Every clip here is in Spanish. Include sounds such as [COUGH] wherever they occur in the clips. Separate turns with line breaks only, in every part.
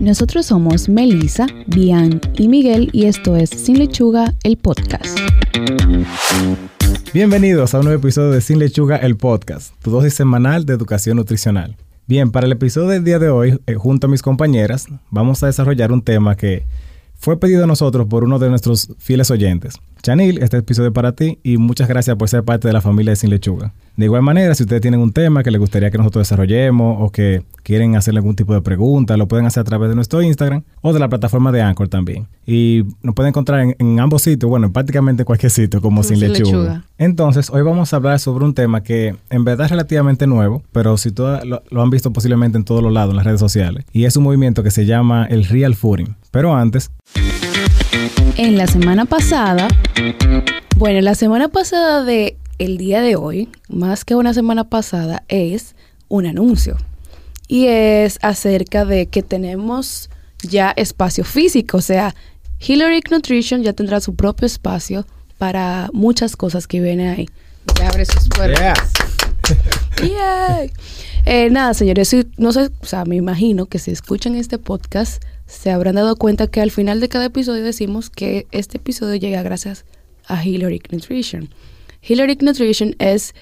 Nosotros somos Melissa, Bian y Miguel y esto es Sin Lechuga, el podcast.
Bienvenidos a un nuevo episodio de Sin Lechuga, el podcast, tu dosis semanal de educación nutricional. Bien, para el episodio del día de hoy, eh, junto a mis compañeras, vamos a desarrollar un tema que fue pedido a nosotros por uno de nuestros fieles oyentes. Chanil, este episodio es para ti y muchas gracias por ser parte de la familia de Sin Lechuga. De igual manera, si ustedes tienen un tema que les gustaría que nosotros desarrollemos o que quieren hacerle algún tipo de pregunta, lo pueden hacer a través de nuestro Instagram o de la plataforma de Anchor también. Y nos pueden encontrar en, ambos sitios, bueno, prácticamente en cualquier sitio como Sin, lechuga. Entonces, hoy vamos a hablar sobre un tema que en verdad es relativamente nuevo, pero si todos lo, lo, han visto posiblemente en todos los lados, en las redes sociales. Y es un movimiento que se llama el Real Fooding. Pero antes...
En la semana pasada, bueno, la semana pasada de el día de hoy, más que una semana pasada, es un anuncio. Y es acerca de que tenemos ya espacio físico, o sea, Hillary Nutrition ya tendrá su propio espacio para muchas cosas que vienen ahí. Ya abre sus puertas. Yeah. [LAUGHS] Eh, nada, señores, no sé, o sea, me imagino que si escuchan este podcast se habrán dado cuenta que al final de cada episodio decimos que este episodio llega gracias a Hillary Nutrition. Hillary Nutrition es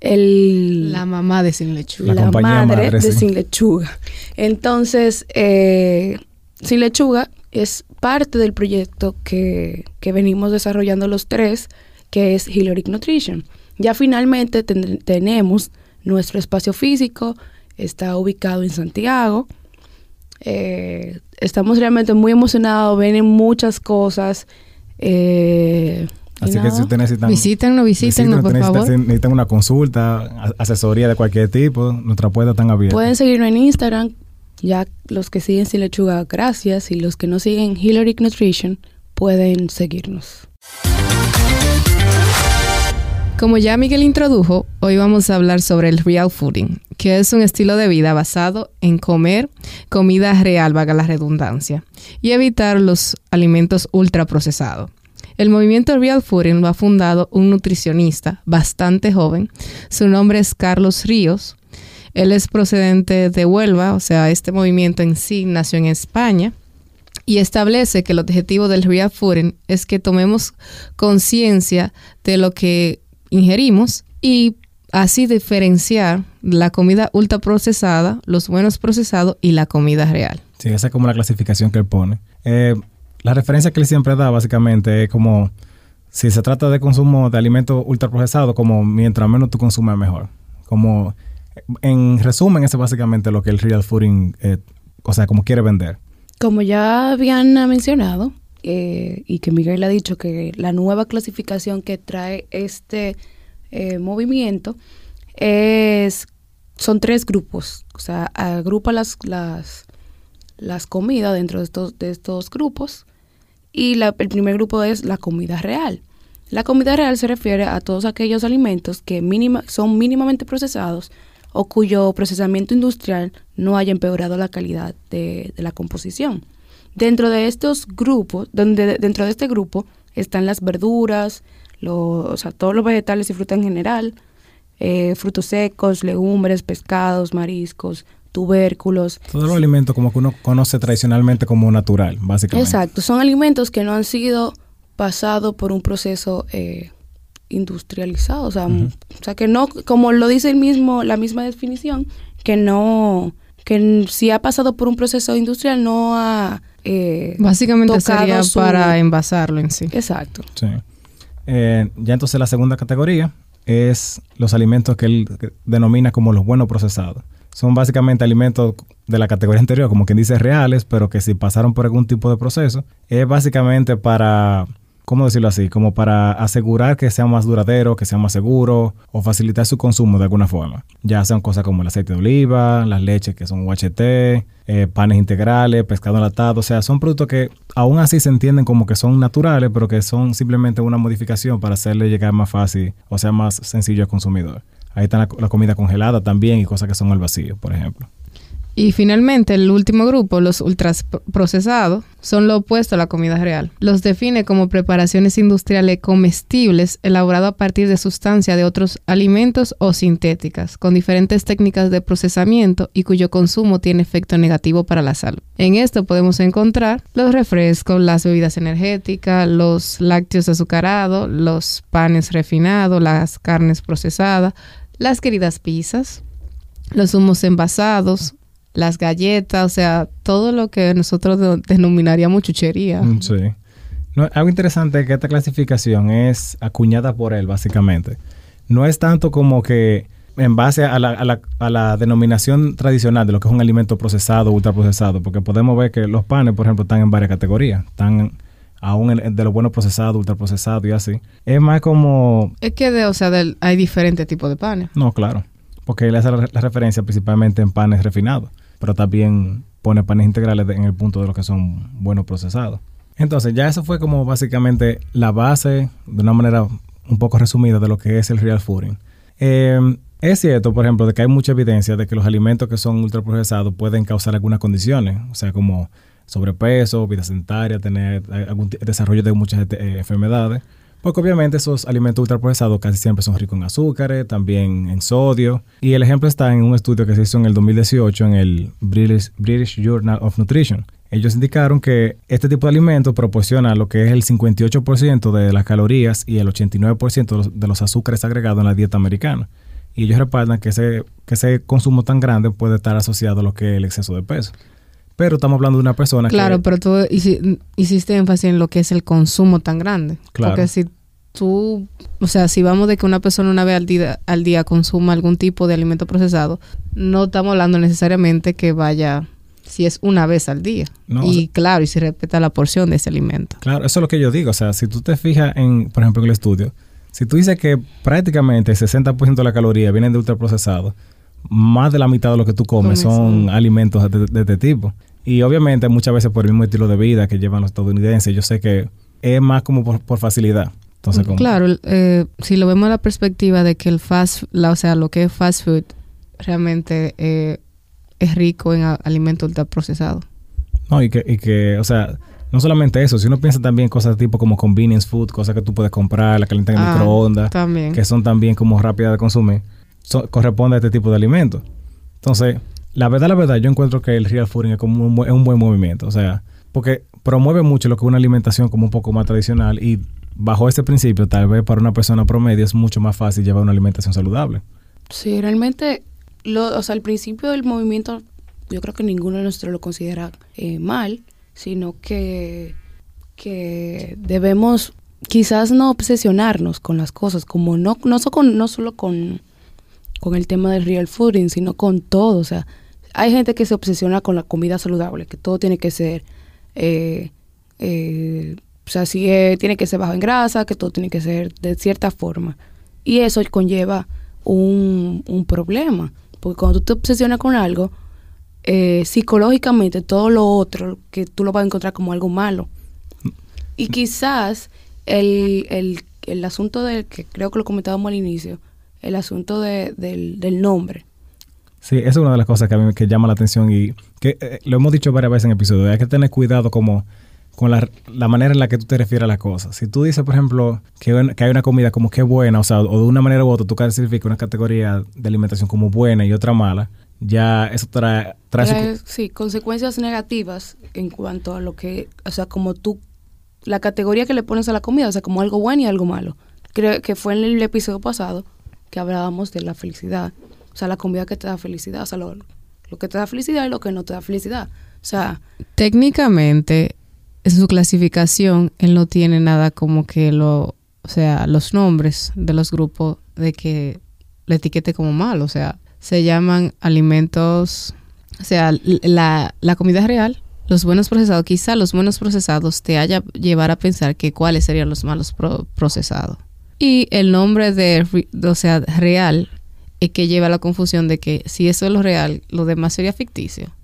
el...
La mamá de Sin Lechuga.
La, madre, de Sin Lechuga. Entonces, eh, Sin Lechuga es parte del proyecto que, que, venimos desarrollando los tres, que es Hillary Nutrition. Ya finalmente tenemos nuestro espacio físico, está ubicado en Santiago. Eh, estamos realmente muy emocionados, vienen muchas cosas. Eh,
Así que si ustedes necesitan...
Visítenos, visítenos, por favor.
Necesitan una consulta, asesoría de cualquier tipo, nuestra puerta está abierta.
Pueden seguirnos en Instagram, ya los que siguen Sin Lechuga, gracias, y los que no siguen Hillary Nutrition, pueden seguirnos.
Como ya Miguel introdujo, hoy vamos a hablar sobre el real fooding, que es un estilo de vida basado en comer comida real, vaga la redundancia, y evitar los alimentos ultraprocesados. El movimiento Real Fooding lo ha fundado un nutricionista bastante joven. Su nombre es Carlos Ríos. Él es procedente de Huelva, o sea, este movimiento en sí nació en España y establece que el objetivo del Real Fooding es que tomemos conciencia de lo que ingerimos y así diferenciar la comida ultraprocesada, los buenos procesados y la comida real.
Sí, esa es como la clasificación que él pone. Eh, la referencia que él siempre da básicamente es como si se trata de consumo de alimentos ultraprocesados, como mientras menos tú consumes mejor. Como en resumen, ese es básicamente lo que el real fooding, eh, o sea, como quiere vender.
Como ya habían mencionado, eh, y que Miguel ha dicho que la nueva clasificación que trae este eh, movimiento es son tres grupos, o sea, agrupa las, las, las comidas dentro de estos, de estos grupos y el primer grupo es la comida real. La comida real se refiere a todos aquellos alimentos que mínima, son mínimamente procesados o cuyo procesamiento industrial no haya empeorado la calidad de, la composición. Dentro de estos grupos, donde, dentro de este grupo están las verduras, los, o sea, todos los vegetales y frutas en general, eh, frutos secos, legumbres, pescados, mariscos, tubérculos.
Todos los alimentos como que uno conoce tradicionalmente como natural, básicamente.
Exacto, son alimentos que no han sido pasados por un proceso eh, industrializado, o sea, o sea, que no, como lo dice el mismo, la misma definición, que no, que si ha pasado por un proceso industrial no ha
eh, Básicamente sería para envasarlo en sí.
Exacto.
Sí. Eh, ya entonces la segunda categoría es los alimentos que él denomina como los buenos procesados. Son básicamente alimentos de la categoría anterior, como quien dice reales, pero que si pasaron por algún tipo de proceso, es básicamente para, ¿cómo decirlo así? Como para asegurar que sea más duradero, que sea más seguro o facilitar su consumo de alguna forma. Ya sean cosas como el aceite de oliva, las leches que son UHT, eh, panes integrales, pescado enlatado, o sea, son productos que aún así se entienden como que son naturales, pero que son simplemente una modificación para hacerle llegar más fácil o sea más sencillo al consumidor. Ahí está la, comida congelada también y cosas que son al vacío, por ejemplo.
Y finalmente, el último grupo, los ultraprocesados, son lo opuesto a la comida real. Los define como preparaciones industriales comestibles elaboradas a partir de sustancias de otros alimentos o sintéticas, con diferentes técnicas de procesamiento y cuyo consumo tiene efecto negativo para la salud. En esto podemos encontrar los refrescos, las bebidas energéticas, los lácteos azucarados, los panes refinados, las carnes procesadas, las queridas pizzas, los humos envasados, las galletas, o sea, todo lo que nosotros denominaríamos chuchería.
Mm, sí. algo interesante es que esta clasificación es acuñada por él, básicamente. No es tanto como que en base a la, a, la, a la, denominación tradicional de lo que es un alimento procesado o ultraprocesado, porque podemos ver que los panes, por ejemplo, están en varias categorías. Están aún de lo bueno procesado, ultraprocesado y así. Es más como...
Es que, de, o sea, hay diferentes tipos de panes.
No, claro. Porque él hace la referencia principalmente en panes refinados pero también pone panes integrales en el punto de lo que son buenos procesados. Entonces, ya eso fue como básicamente la base, de una manera un poco resumida, de lo que es el real fooding. Eh, es cierto, por ejemplo, de que hay mucha evidencia de que los alimentos que son ultraprocesados pueden causar algunas condiciones, o sea, como sobrepeso, vida sedentaria, tener eh, algún desarrollo de muchas eh, enfermedades. Porque obviamente esos alimentos ultraprocesados casi siempre son ricos en azúcares, también en sodio. Y el ejemplo está en un estudio que se hizo en el 2018 en el British, Journal of Nutrition. Ellos indicaron que este tipo de alimentos proporciona lo que es el 58% de las calorías y el 89% de los, azúcares agregados en la dieta americana. Y ellos respaldan que ese, que ese consumo tan grande puede estar asociado a lo que es el exceso de peso. Pero estamos hablando de una persona
claro, pero tú hiciste énfasis en lo que es el consumo tan grande. Claro. Porque si tú, o sea, si vamos de que una persona una vez al día, al día consuma algún tipo de alimento procesado, no estamos hablando necesariamente que vaya si es una vez al día. y claro, y si respeta la porción de ese alimento.
Claro, eso es lo que yo digo. O sea, si tú te fijas en, por ejemplo, en el estudio, si tú dices que prácticamente el 60% de la caloría vienen de ultraprocesados, más de la mitad de lo que tú comes son alimentos de, este tipo. Y obviamente muchas veces por el mismo estilo de vida que llevan los estadounidenses, yo sé que es más como por, facilidad. Entonces,
Claro, eh, si lo vemos a la perspectiva de que el fast, la, o sea, lo que es fast food realmente eh, es rico en alimentos ultraprocesados.
No, y que, y que, o sea, no solamente eso, si uno piensa también cosas tipo como convenience food, cosas que tú puedes comprar, la calientan en ah, microondas, que son también como rápidas de consumir corresponde a este tipo de alimentos. Entonces, la verdad, la verdad, yo encuentro que el real fooding es como un, un buen movimiento. O sea, porque promueve mucho lo que es una alimentación como un poco más tradicional y bajo este principio, tal vez para una persona promedio es mucho más fácil llevar una alimentación saludable.
Sí, realmente, lo, o sea, al principio del movimiento, yo creo que ninguno de nosotros lo considera eh, mal, sino que, que debemos quizás no obsesionarnos con las cosas, como no, no, con, no solo con con el tema del real fooding, sino con todo. O sea, hay gente que se obsesiona con la comida saludable, que todo tiene que ser, eh, eh, o sea, si tiene que ser bajo en grasa, que todo tiene que ser de cierta forma. Y eso conlleva un, un problema, porque cuando tú te obsesionas con algo, eh, psicológicamente todo lo otro, que tú lo vas a encontrar como algo malo. Y quizás el, el, el asunto del que creo que lo comentábamos al inicio, el asunto de, del, del, nombre.
Sí, esa es una de las cosas que a mí que llama la atención y que eh, lo hemos dicho varias veces en episodios. Hay que tener cuidado como con la, la, manera en la que tú te refieres a las cosas. Si tú dices, por ejemplo, que, que hay una comida como que buena, o sea, o de una manera u otra tú clasificas una categoría de alimentación como buena y otra mala, ya eso trae... trae
sí, consecuencias negativas en cuanto a lo que, o sea, como tú, la categoría que le pones a la comida, o sea, como algo bueno y algo malo. Creo que fue en el episodio pasado que hablábamos de la felicidad. O sea, la comida que te da felicidad, o sea, lo, que te da felicidad y lo que no te da felicidad. O sea...
Técnicamente, en su clasificación, él no tiene nada como que lo... O sea, los nombres de los grupos de que le etiquete como mal. O sea, se llaman alimentos... O sea, la, la comida real, los buenos procesados, quizá los buenos procesados te haya llevar a pensar que cuáles serían los malos procesados. Y el nombre de, o sea, real, es que lleva a la confusión de que si eso es lo real, lo demás sería ficticio.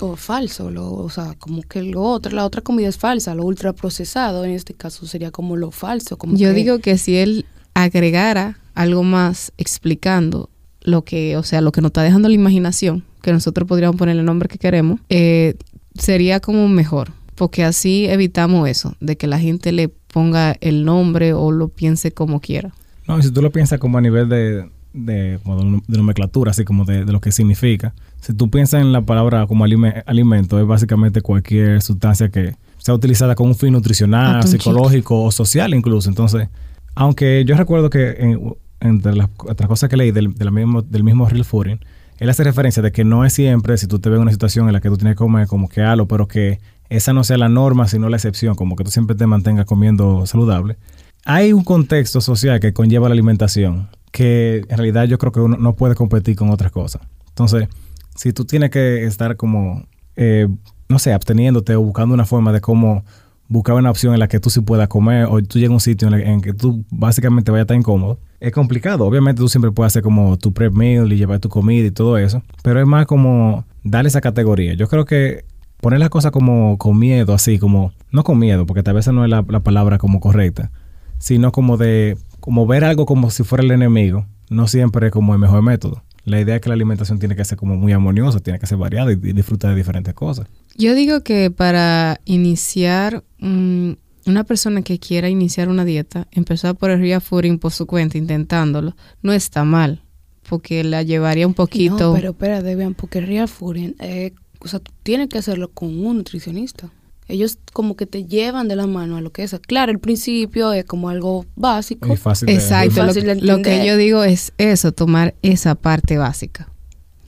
O falso, lo, o sea, como que lo otro, la otra comida es falsa, lo ultraprocesado en este caso sería como lo falso. Como
Yo digo que si él agregara algo más explicando lo que, o sea, lo que nos está dejando la imaginación, que nosotros podríamos poner el nombre que queremos, eh, sería como mejor, porque así evitamos eso, de que la gente le ponga el nombre o lo piense como quiera.
No, y si tú lo piensas como a nivel de, de, de nomenclatura, así como de, lo que significa, si tú piensas en la palabra como alimento, es básicamente cualquier sustancia que sea utilizada con un fin nutricional, psicológico o social incluso. Entonces, aunque yo recuerdo que entre las otras cosas que leí del, mismo, del mismo Real Fooding, él hace referencia de que no es siempre, si tú te ves en una situación en la que tú tienes que comer como que algo, pero que esa no sea la norma, sino la excepción, como que tú siempre te mantengas comiendo saludable. Hay un contexto social que conlleva la alimentación, que en realidad yo creo que uno no puede competir con otras cosas. Entonces, si tú tienes que estar como, eh, no sé, absteniéndote o buscando una forma de cómo buscar una opción en la que tú sí puedas comer o tú llegas a un sitio en, que tú básicamente vayas a estar incómodo, es complicado. Obviamente tú siempre puedes hacer como tu prep meal y llevar tu comida y todo eso, pero es más como darle esa categoría. Yo creo que poner las cosas como con miedo, así como, no con miedo, porque tal vez no es la, palabra como correcta, sino como de, como ver algo como si fuera el enemigo, no siempre es como el mejor método. La idea es que la alimentación tiene que ser como muy armoniosa, tiene que ser variada y, disfrutar de diferentes cosas.
Yo digo que para iniciar una persona que quiera iniciar una dieta, empezar por el real fooding por su cuenta, intentándolo, no está mal, porque la llevaría un poquito. No,
pero espera, vean, porque el real fooding, eh, o sea, tú tienes que hacerlo con un nutricionista. Ellos como que te llevan de la mano a lo que es. Claro, el principio es como algo básico.
fácil
Exacto. lo, que yo digo es eso, tomar esa parte básica.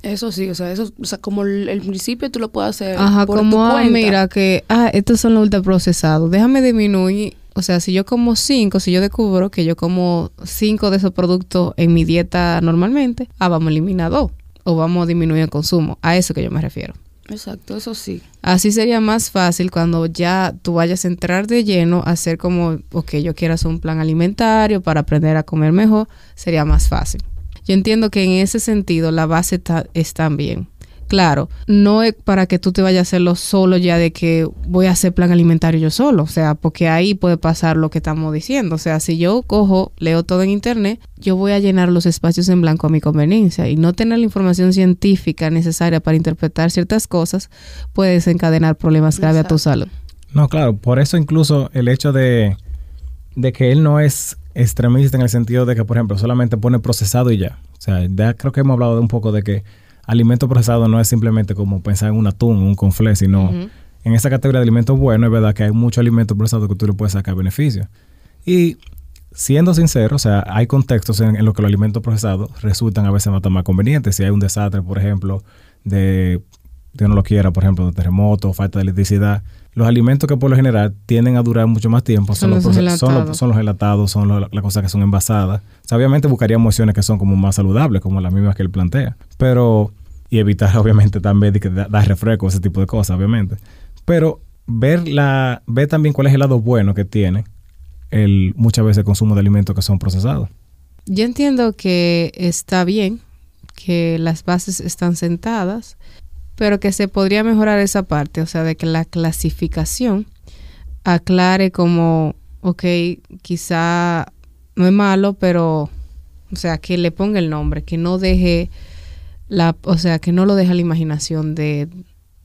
Eso sí, o sea, eso, o sea, como el, principio tú lo puedes hacer
Ajá, como, ah, mira, que, ah, estos son los ultraprocesados, déjame disminuir, o sea, si yo como cinco, si yo descubro que yo como cinco de esos productos en mi dieta normalmente, ah, vamos a eliminar dos, o vamos a disminuir el consumo, a eso que yo me refiero.
Exacto, eso sí.
Así sería más fácil cuando ya tú vayas a entrar de lleno hacer como, ok, yo quiero hacer un plan alimentario para aprender a comer mejor, sería más fácil. Yo entiendo que en ese sentido la base está, está bien. Claro, no es para que tú te vayas a hacerlo solo ya de que voy a hacer plan alimentario yo solo, o sea, porque ahí puede pasar lo que estamos diciendo, o sea, si yo cojo, leo todo en internet, yo voy a llenar los espacios en blanco a mi conveniencia y no tener la información científica necesaria para interpretar ciertas cosas puede desencadenar problemas graves a tu salud.
No, claro, por eso incluso el hecho de, de que él no es extremista en el sentido de que, por ejemplo, solamente pone procesado y ya. O sea, ya creo que hemos hablado de un poco de que alimento procesado no es simplemente como pensar en un atún, un conflé, sino en esa categoría de alimentos buenos, es verdad que hay muchos alimentos procesados que tú le puedes sacar beneficios. Y siendo sincero, o sea, hay contextos en, los que los alimentos procesados resultan a veces más convenientes. Si hay un desastre, por ejemplo, de, Dios no lo quiera, por ejemplo, de terremoto, falta de electricidad, los alimentos que por lo general tienden a durar mucho más tiempo son, los, son, los, son los gelatados, son las cosas que son envasadas. obviamente buscaría opciones que son como más saludables, como las mismas que él plantea. Pero, y evitar [LAUGHS] obviamente también de que dar refresco, ese tipo de cosas, obviamente. Pero ver, la, ver también cuál es el lado bueno que tiene el muchas veces el consumo de alimentos que son procesados.
Yo entiendo que está bien, que las bases están sentadas pero que se podría mejorar esa parte, o sea, de que la clasificación aclare como, ok, quizá no es malo, pero, o sea, que le ponga el nombre, que no deje la, o sea, que no lo deje a la imaginación de,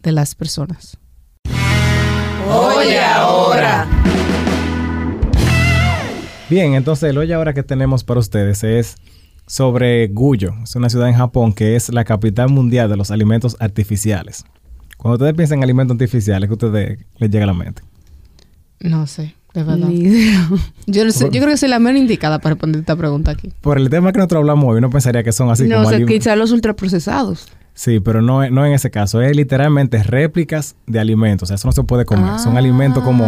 de las personas.
Oye ahora.
Bien, entonces el hoy ahora que tenemos para ustedes es sobre Guyo. Es una ciudad en Japón que es la capital mundial de los alimentos artificiales. Cuando ustedes piensan en alimentos artificiales, ¿qué a ustedes les llega a la mente?
No sé, de verdad. Ni idea. [LAUGHS] Yo, yo creo que soy la menos indicada para responder esta pregunta aquí.
Por el tema que nosotros hablamos hoy, uno pensaría que son así
no, como... No, quizás los ultraprocesados.
Sí, pero no, no en ese caso. Es literalmente réplicas de alimentos. O sea, eso no se puede comer. Son alimentos como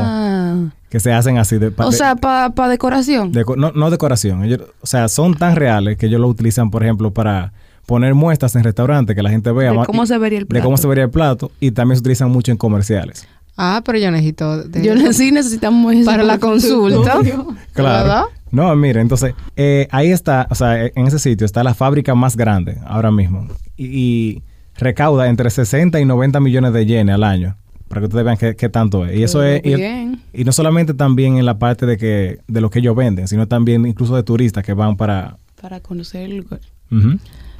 ah. que se hacen así. De,
o sea, para decoración.
no, no decoración. o sea, son tan reales que ellos lo utilizan, por ejemplo, para poner muestras en restaurantes que la gente vea.
De cómo se vería el plato.
De cómo se vería el plato. Y también se utilizan mucho en comerciales.
Ah, pero yo necesito...
yo sí necesitamos
Para la consulta. [LAUGHS]
claro. No, mire, entonces, eh, ahí está, o sea, en ese sitio está la fábrica más grande ahora mismo. Y, recauda entre 60 y 90 millones de yenes al año. Para que ustedes vean qué, tanto es. Y eso es. Y, no solamente también en la parte de que de lo que ellos venden, sino también incluso de turistas que van para.
Para conocer el lugar.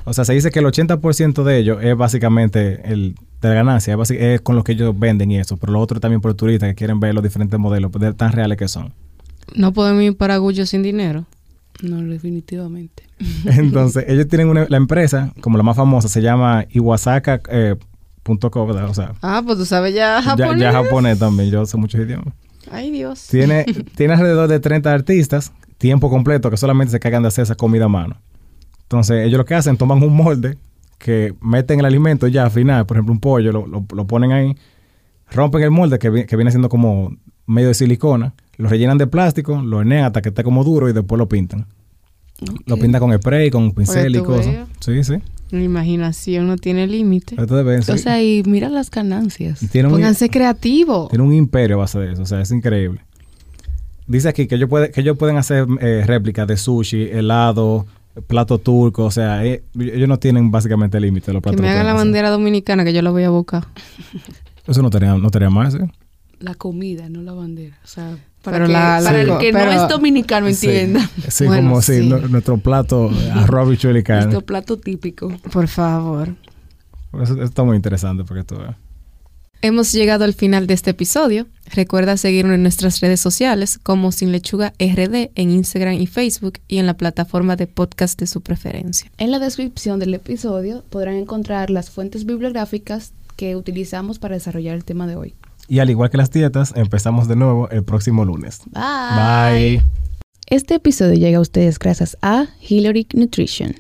O sea, se dice que el 80% de ellos es básicamente el de la ganancia, es, con lo que ellos venden y eso, pero lo otro también por turistas que quieren ver los diferentes modelos de tan reales que son.
No podemos ir para Gullo sin dinero.
No, definitivamente. [LAUGHS]
Entonces, ellos tienen una, la empresa, como la más famosa, se llama ¿verdad? o sea,
Ah, pues tú sabes ya japonés.
ya japonés también, yo sé muchos idiomas.
Ay, Dios.
Tiene, [LAUGHS] tiene alrededor de 30 artistas, tiempo completo, que solamente se cargan de hacer esa comida a mano. Entonces, ellos lo que hacen, toman un molde que meten el alimento ya al final, por ejemplo, un pollo, lo, lo- lo ponen ahí, rompen el molde que, vi- que viene siendo como medio de silicona, lo rellenan de plástico, lo hornean hasta que esté como duro y después lo pintan. Lo pintan con spray, con pincel y cosas. Sí, sí.
La imaginación no tiene límite.
O sea, y mira las ganancias.
tiene, un,
Pónganse creativos.
tiene un imperio a base de eso, o sea, es increíble. Dice aquí que ellos, puede- que ellos pueden hacer eh, réplicas de sushi, helado, plato turco, o sea, eh, ellos no tienen básicamente límite los
Que
platos.
me hagan la
hacer.
bandera dominicana que yo la voy a buscar.
Eso no estaría, no estaría mal, ¿sí?
La comida, no la bandera. O sea, para,
Pero
que,
la-
para el
sí.
que
pero-
no es dominicano entienda.
Sí, sí,
Bueno,
como
sí.
no- nuestro plato, eh, [LAUGHS] arroz, y carne.
Nuestro plato típico.
Por favor.
Eso, eso está muy interesante porque tú veas.
Hemos llegado al final de este episodio. Recuerda seguirnos en nuestras redes sociales como Sin Lechuga RD en Instagram y Facebook y en la plataforma de podcast de su preferencia.
En la descripción del episodio podrán encontrar las fuentes bibliográficas que utilizamos para desarrollar el tema de hoy.
Y al igual que las dietas, empezamos de nuevo el próximo lunes.
Bye.
Bye.
Este episodio llega a ustedes gracias a Hillary Nutrition.